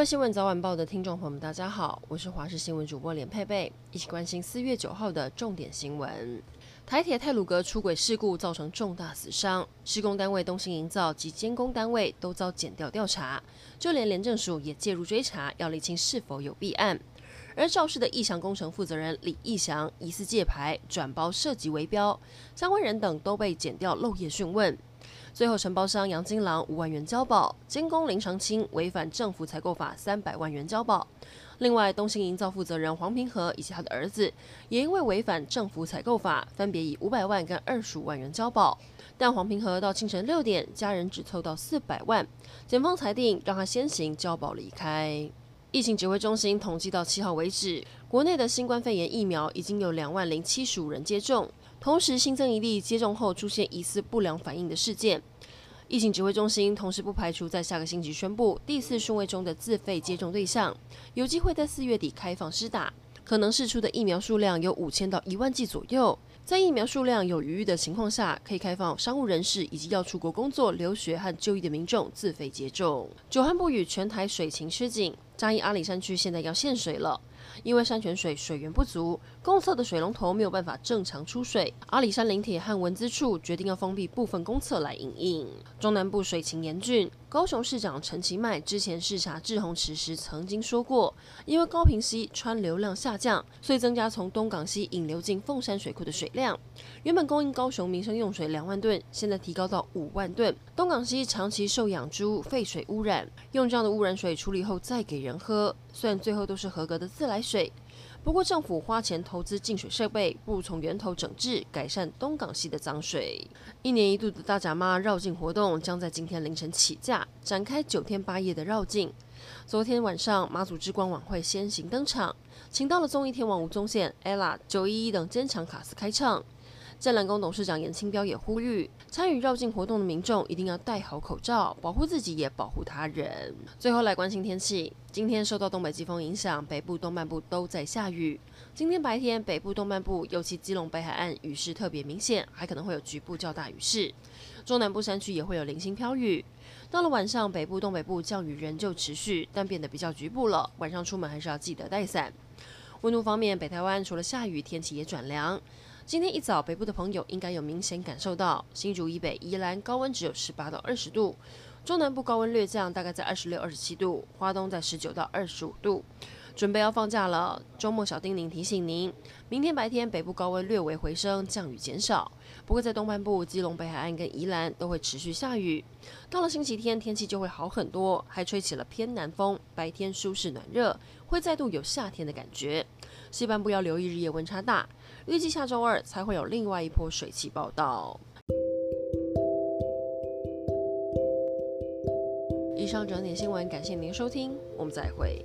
位新闻早晚报的听众朋友们，大家好，我是华视新闻主播连佩佩，一起关心四月九号的重点新闻。台铁泰鲁阁出轨事故造成重大死伤，施工单位东兴营造及监工单位都遭减调调查，就连廉政署也介入追查，要厘清是否有弊案。而肇事的义祥工程负责人李义祥疑似借牌转包涉及围标，相关人等都被减掉漏夜讯问。最后，承包商杨金郎五万元交保，监工林长青违反政府采购法三百万元交保。另外，东兴营造负责人黄平和以及他的儿子，也因为违反政府采购法，分别以五百万跟二十五万元交保。但黄平和到清晨六点，家人只凑到四百万，检方裁定让他先行交保离开。疫情指挥中心统计到七号为止，国内的新冠肺炎疫苗已经有两万零七十五人接种。同时新增一例接种后出现疑似不良反应的事件，疫情指挥中心同时不排除在下个星期宣布第四顺位中的自费接种对象，有机会在四月底开放施打，可能试出的疫苗数量有五千到一万剂左右。在疫苗数量有余裕的情况下，可以开放商务人士以及要出国工作、留学和就医的民众自费接种。久旱不雨，全台水情吃紧，嘉义阿里山区现在要限水了。因为山泉水水源不足，公厕的水龙头没有办法正常出水。阿里山林铁和文资处决定要封闭部分公厕来营运。中南部水情严峻，高雄市长陈其迈之前视察滞洪池时曾经说过，因为高屏溪川流量下降，所以增加从东港溪引流进凤山水库的水量。原本供应高雄民生用水两万吨，现在提高到五万吨。东港溪长期受养猪废水污染，用这样的污染水处理后再给人喝，虽然最后都是合格的自来水，不过政府花钱投资净水设备，不如从源头整治，改善东港溪的脏水。一年一度的大甲妈绕境活动将在今天凌晨起驾，展开九天八夜的绕境。昨天晚上妈祖之光晚会先行登场，请到了综艺天王吴宗宪、ella、九一一等坚强卡司开唱。湛蓝宫董事长严清标也呼吁，参与绕境活动的民众一定要戴好口罩，保护自己也保护他人。最后来关心天气，今天受到东北季风影响，北部东半部都在下雨。今天白天北部东半部，尤其基隆北海岸雨势特别明显，还可能会有局部较大雨势。中南部山区也会有零星飘雨。到了晚上，北部东北部降雨仍旧持续，但变得比较局部了。晚上出门还是要记得带伞。温度方面，北台湾除了下雨，天气也转凉。今天一早，北部的朋友应该有明显感受到，新竹以北、宜兰高温只有十八到二十度，中南部高温略降，大概在二十六、二十七度，花东在十九到二十五度。准备要放假了，周末小叮咛提醒您，明天白天北部高温略微回升，降雨减少。不过在东半部、基隆北海岸跟宜兰都会持续下雨。到了星期天，天气就会好很多，还吹起了偏南风，白天舒适暖热，会再度有夏天的感觉。西半部要留意日夜温差大。预计下周二才会有另外一波水汽报道。以上整点新闻，感谢您收听，我们再会。